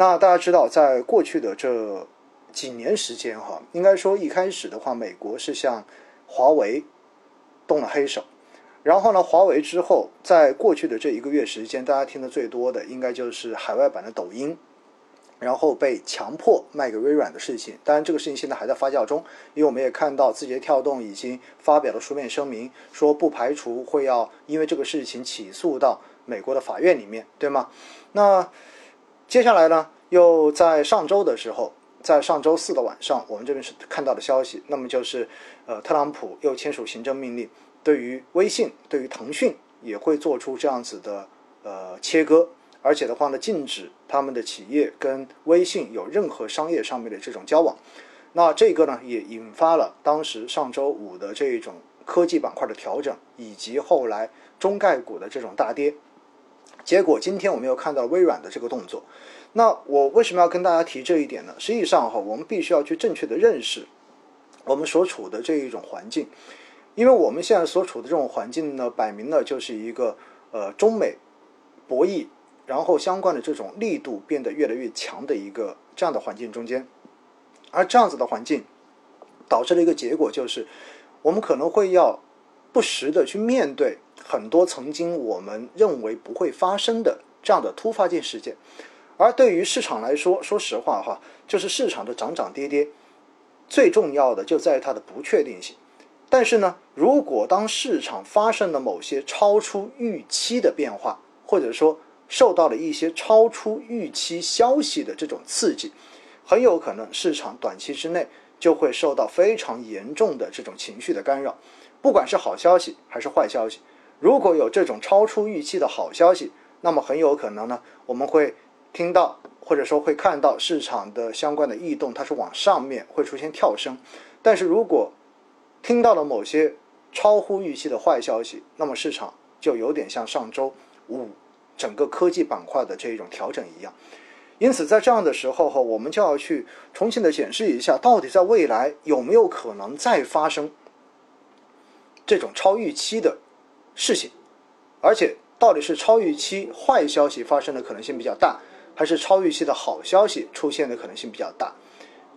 那大家知道，在过去的这几年时间哈，应该说一开始的话，美国是向华为动了黑手，然后呢，华为之后，在过去的这一个月时间，大家听的最多的应该就是海外版的抖音。然后被强迫卖给微软的事情，当然这个事情现在还在发酵中，因为我们也看到字节跳动已经发表了书面声明，说不排除会要因为这个事情起诉到美国的法院里面，对吗？那接下来呢，又在上周的时候，在上周四的晚上，我们这边是看到的消息，那么就是呃，特朗普又签署行政命令，对于微信、对于腾讯也会做出这样子的呃切割。而且的话呢，禁止他们的企业跟微信有任何商业上面的这种交往。那这个呢，也引发了当时上周五的这种科技板块的调整，以及后来中概股的这种大跌。结果今天我们又看到微软的这个动作。那我为什么要跟大家提这一点呢？实际上哈，我们必须要去正确的认识我们所处的这一种环境，因为我们现在所处的这种环境呢，摆明了就是一个呃中美博弈。然后相关的这种力度变得越来越强的一个这样的环境中间，而这样子的环境导致了一个结果就是，我们可能会要不时的去面对很多曾经我们认为不会发生的这样的突发性事件，而对于市场来说，说实话哈，就是市场的涨涨跌跌，最重要的就在于它的不确定性。但是呢，如果当市场发生了某些超出预期的变化，或者说，受到了一些超出预期消息的这种刺激，很有可能市场短期之内就会受到非常严重的这种情绪的干扰，不管是好消息还是坏消息。如果有这种超出预期的好消息，那么很有可能呢，我们会听到或者说会看到市场的相关的异动，它是往上面会出现跳升。但是如果听到了某些超乎预期的坏消息，那么市场就有点像上周五。整个科技板块的这一种调整一样，因此在这样的时候哈，我们就要去重新的检视一下，到底在未来有没有可能再发生这种超预期的事情，而且到底是超预期坏消息发生的可能性比较大，还是超预期的好消息出现的可能性比较大？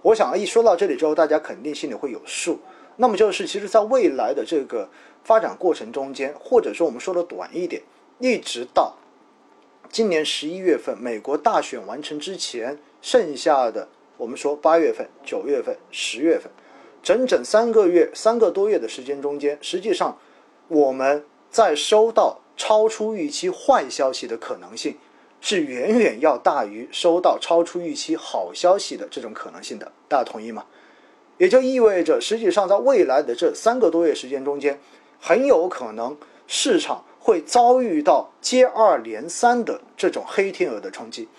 我想一说到这里之后，大家肯定心里会有数。那么就是，其实在未来的这个发展过程中间，或者说我们说的短一点，一直到。今年十一月份，美国大选完成之前，剩下的我们说八月份、九月份、十月份，整整三个月、三个多月的时间中间，实际上我们在收到超出预期坏消息的可能性，是远远要大于收到超出预期好消息的这种可能性的。大家同意吗？也就意味着，实际上在未来的这三个多月时间中间，很有可能市场。会遭遇到接二连三的这种黑天鹅的冲击。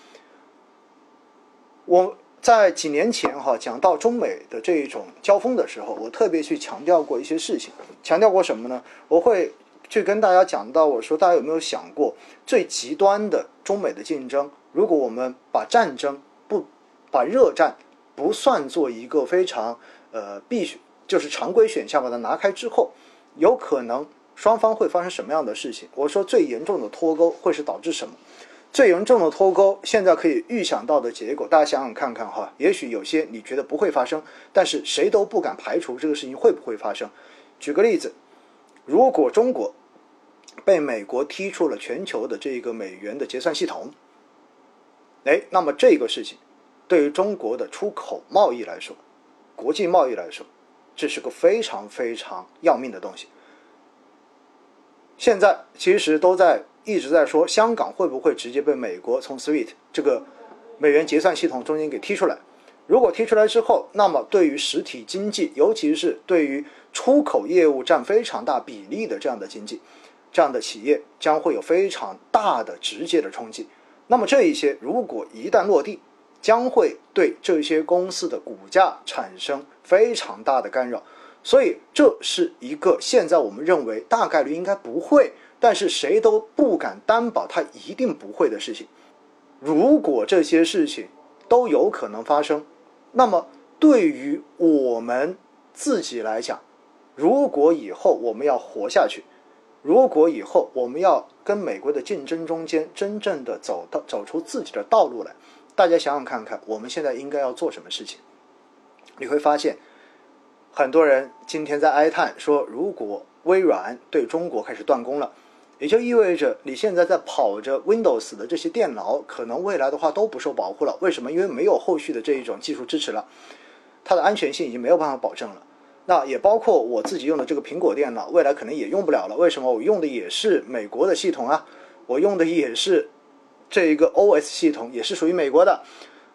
我在几年前哈讲到中美的这一种交锋的时候，我特别去强调过一些事情，强调过什么呢？我会去跟大家讲到，我说大家有没有想过，最极端的中美的竞争，如果我们把战争不把热战不算作一个非常呃必须就是常规选项把它拿开之后，有可能。双方会发生什么样的事情？我说最严重的脱钩会是导致什么？最严重的脱钩，现在可以预想到的结果，大家想想看看哈。也许有些你觉得不会发生，但是谁都不敢排除这个事情会不会发生。举个例子，如果中国被美国踢出了全球的这个美元的结算系统，哎，那么这个事情对于中国的出口贸易来说，国际贸易来说，这是个非常非常要命的东西。现在其实都在一直在说香港会不会直接被美国从 SWIFT 这个美元结算系统中间给踢出来？如果提出来之后，那么对于实体经济，尤其是对于出口业务占非常大比例的这样的经济、这样的企业，将会有非常大的直接的冲击。那么这一些如果一旦落地，将会对这些公司的股价产生非常大的干扰。所以这是一个现在我们认为大概率应该不会，但是谁都不敢担保它一定不会的事情。如果这些事情都有可能发生，那么对于我们自己来讲，如果以后我们要活下去，如果以后我们要跟美国的竞争中间真正的走到走出自己的道路来，大家想想看看，我们现在应该要做什么事情？你会发现，很多人今天在哀叹说，如果微软对中国开始断供了，也就意味着你现在在跑着 Windows 的这些电脑，可能未来的话都不受保护了。为什么？因为没有后续的这一种技术支持了，它的安全性已经没有办法保证了。那也包括我自己用的这个苹果电脑，未来可能也用不了了。为什么？我用的也是美国的系统啊，我用的也是。这一个 OS 系统也是属于美国的，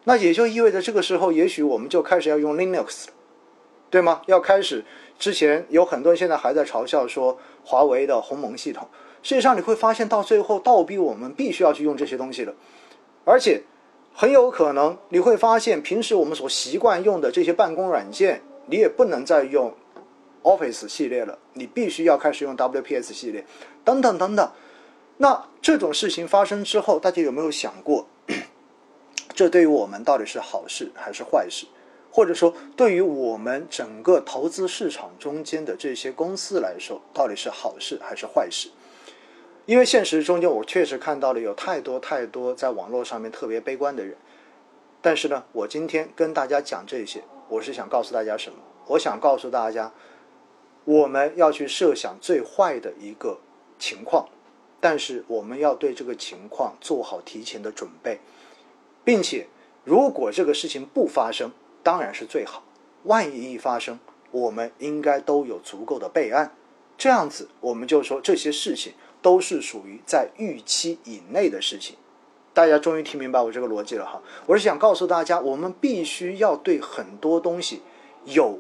那也就意味着这个时候，也许我们就开始要用 Linux，对吗？要开始之前有很多人现在还在嘲笑说华为的鸿蒙系统，实际上你会发现到最后倒逼我们必须要去用这些东西了，而且很有可能你会发现平时我们所习惯用的这些办公软件，你也不能再用 Office 系列了，你必须要开始用 WPS 系列，等等等等。那这种事情发生之后，大家有没有想过，这对于我们到底是好事还是坏事？或者说，对于我们整个投资市场中间的这些公司来说，到底是好事还是坏事？因为现实中间，我确实看到了有太多太多在网络上面特别悲观的人。但是呢，我今天跟大家讲这些，我是想告诉大家什么？我想告诉大家，我们要去设想最坏的一个情况。但是我们要对这个情况做好提前的准备，并且如果这个事情不发生，当然是最好。万一一发生，我们应该都有足够的备案。这样子，我们就说这些事情都是属于在预期以内的事情。大家终于听明白我这个逻辑了哈。我是想告诉大家，我们必须要对很多东西有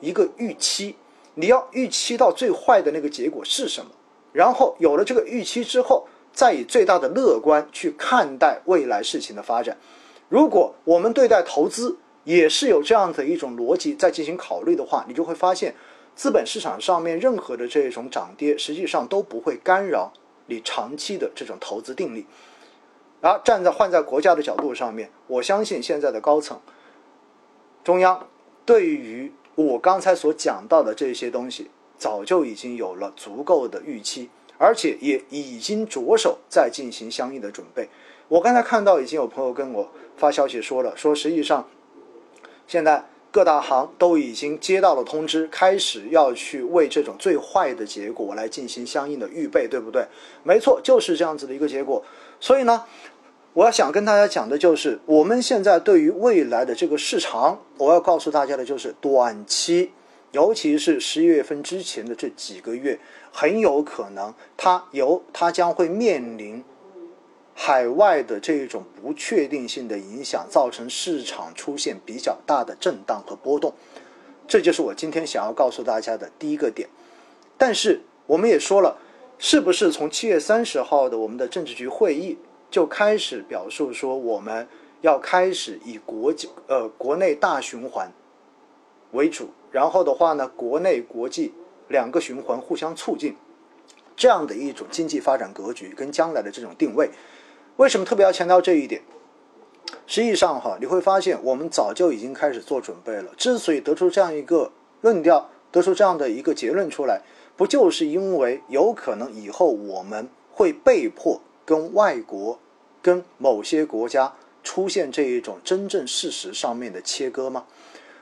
一个预期。你要预期到最坏的那个结果是什么？然后有了这个预期之后，再以最大的乐观去看待未来事情的发展。如果我们对待投资也是有这样的一种逻辑在进行考虑的话，你就会发现，资本市场上面任何的这种涨跌，实际上都不会干扰你长期的这种投资定力。而站在换在国家的角度上面，我相信现在的高层、中央对于我刚才所讲到的这些东西。早就已经有了足够的预期，而且也已经着手在进行相应的准备。我刚才看到已经有朋友跟我发消息说了，说实际上现在各大行都已经接到了通知，开始要去为这种最坏的结果来进行相应的预备，对不对？没错，就是这样子的一个结果。所以呢，我要想跟大家讲的就是，我们现在对于未来的这个市场，我要告诉大家的就是短期。尤其是十一月份之前的这几个月，很有可能它由它将会面临海外的这种不确定性的影响，造成市场出现比较大的震荡和波动。这就是我今天想要告诉大家的第一个点。但是我们也说了，是不是从七月三十号的我们的政治局会议就开始表述说，我们要开始以国际呃国内大循环为主？然后的话呢，国内国际两个循环互相促进，这样的一种经济发展格局跟将来的这种定位，为什么特别要强调这一点？实际上哈，你会发现我们早就已经开始做准备了。之所以得出这样一个论调，得出这样的一个结论出来，不就是因为有可能以后我们会被迫跟外国、跟某些国家出现这一种真正事实上面的切割吗？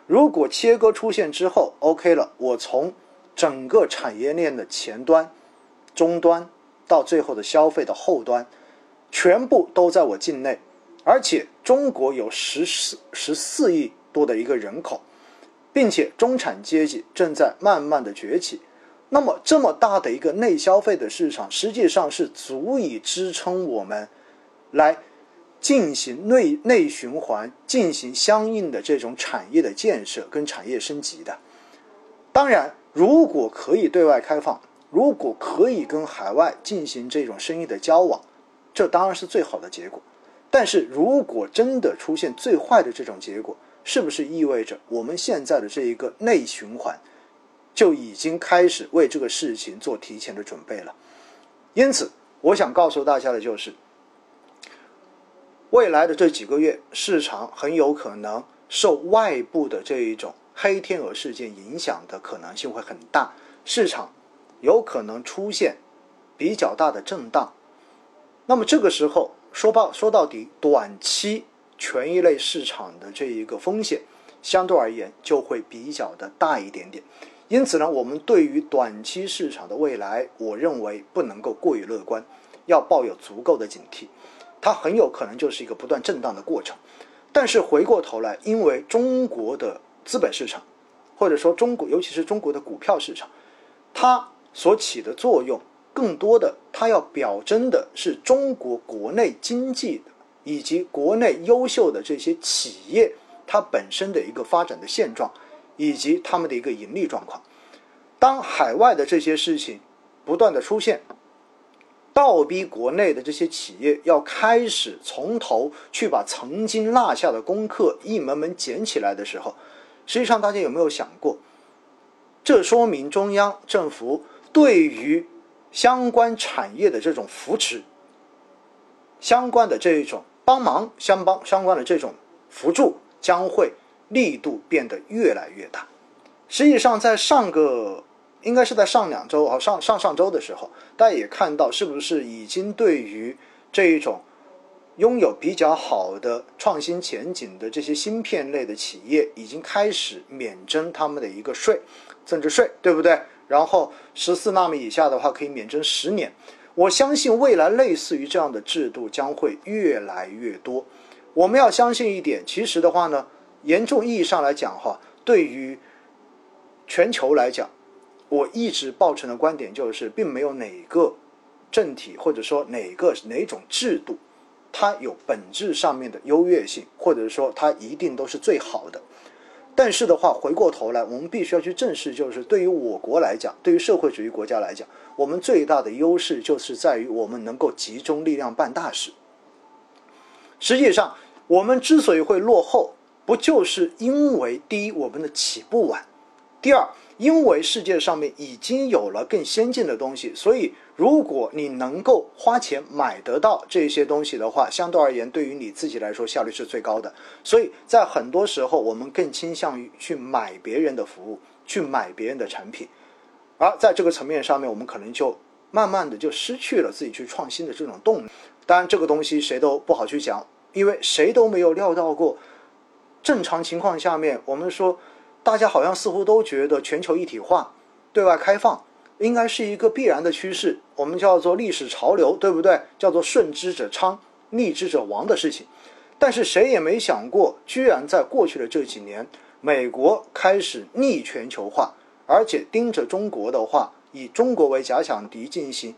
如果切割出现之后，OK 了，我从整个产业链的前端、终端到最后的消费的后端，全部都在我境内，而且中国有十四十四亿多的一个人口，并且中产阶级正在慢慢的崛起，那么这么大的一个内消费的市场，实际上是足以支撑我们来。进行内内循环，进行相应的这种产业的建设跟产业升级的。当然，如果可以对外开放，如果可以跟海外进行这种生意的交往，这当然是最好的结果。但是如果真的出现最坏的这种结果，是不是意味着我们现在的这一个内循环就已经开始为这个事情做提前的准备了？因此，我想告诉大家的就是。未来的这几个月，市场很有可能受外部的这一种黑天鹅事件影响的可能性会很大，市场有可能出现比较大的震荡。那么这个时候说到说到底，短期权益类市场的这一个风险，相对而言就会比较的大一点点。因此呢，我们对于短期市场的未来，我认为不能够过于乐观，要抱有足够的警惕。它很有可能就是一个不断震荡的过程。但是回过头来，因为中国的资本市场，或者说中国，尤其是中国的股票市场，它所起的作用，更多的它要表征的是中国国内经济的以及国内优秀的这些企业它本身的一个发展的现状，以及他们的一个盈利状况。当海外的这些事情不断的出现，倒逼国内的这些企业要开始从头去把曾经落下的功课一门门捡起来的时候，实际上大家有没有想过？这说明中央政府对于相关产业的这种扶持、相关的这一种帮忙、相帮相关的这种辅助，将会力度变得越来越大。实际上，在上个。应该是在上两周啊，上上上周的时候，大家也看到，是不是已经对于这一种拥有比较好的创新前景的这些芯片类的企业，已经开始免征他们的一个税，增值税，对不对？然后十四纳米以下的话，可以免征十年。我相信未来类似于这样的制度将会越来越多。我们要相信一点，其实的话呢，严重意义上来讲哈，对于全球来讲。我一直抱成的观点就是，并没有哪个政体或者说哪个哪种制度，它有本质上面的优越性，或者说它一定都是最好的。但是的话，回过头来，我们必须要去正视，就是对于我国来讲，对于社会主义国家来讲，我们最大的优势就是在于我们能够集中力量办大事。实际上，我们之所以会落后，不就是因为第一，我们的起步晚，第二。因为世界上面已经有了更先进的东西，所以如果你能够花钱买得到这些东西的话，相对而言，对于你自己来说效率是最高的。所以在很多时候，我们更倾向于去买别人的服务，去买别人的产品，而在这个层面上面，我们可能就慢慢的就失去了自己去创新的这种动力。当然，这个东西谁都不好去讲，因为谁都没有料到过，正常情况下面，我们说。大家好像似乎都觉得全球一体化、对外开放应该是一个必然的趋势，我们叫做历史潮流，对不对？叫做顺之者昌，逆之者亡的事情。但是谁也没想过，居然在过去的这几年，美国开始逆全球化，而且盯着中国的话，以中国为假想敌进行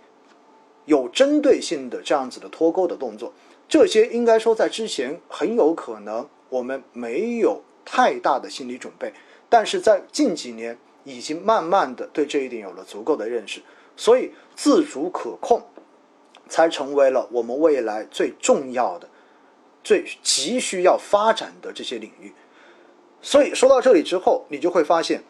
有针对性的这样子的脱钩的动作。这些应该说在之前很有可能我们没有太大的心理准备。但是在近几年，已经慢慢的对这一点有了足够的认识，所以自主可控，才成为了我们未来最重要的、最急需要发展的这些领域。所以说到这里之后，你就会发现，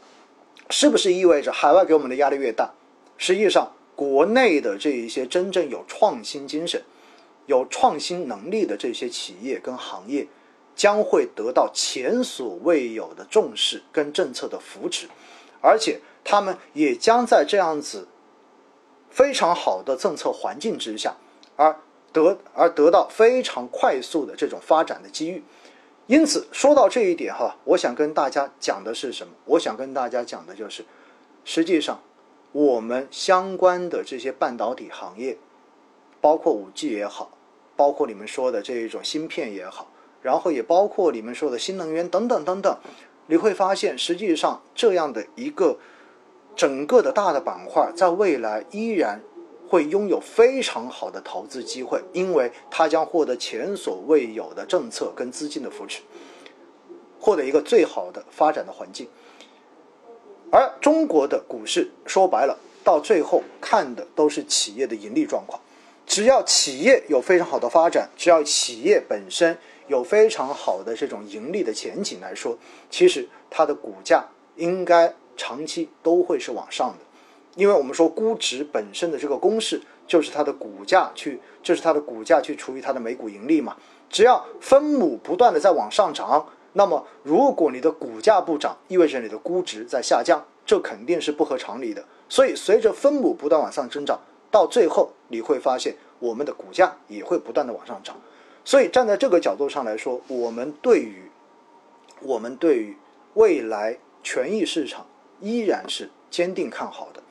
是不是意味着海外给我们的压力越大，实际上国内的这一些真正有创新精神、有创新能力的这些企业跟行业。将会得到前所未有的重视跟政策的扶持，而且他们也将在这样子非常好的政策环境之下，而得而得到非常快速的这种发展的机遇。因此，说到这一点哈，我想跟大家讲的是什么？我想跟大家讲的就是，实际上我们相关的这些半导体行业，包括五 G 也好，包括你们说的这一种芯片也好。然后也包括你们说的新能源等等等等，你会发现，实际上这样的一个整个的大的板块，在未来依然会拥有非常好的投资机会，因为它将获得前所未有的政策跟资金的扶持，获得一个最好的发展的环境。而中国的股市说白了，到最后看的都是企业的盈利状况，只要企业有非常好的发展，只要企业本身。有非常好的这种盈利的前景来说，其实它的股价应该长期都会是往上的，因为我们说估值本身的这个公式就是它的股价去，就是它的股价去除以它的每股盈利嘛。只要分母不断的在往上涨，那么如果你的股价不涨，意味着你的估值在下降，这肯定是不合常理的。所以随着分母不断往上增长，到最后你会发现我们的股价也会不断的往上涨。所以站在这个角度上来说，我们对于我们对于未来权益市场依然是坚定看好的。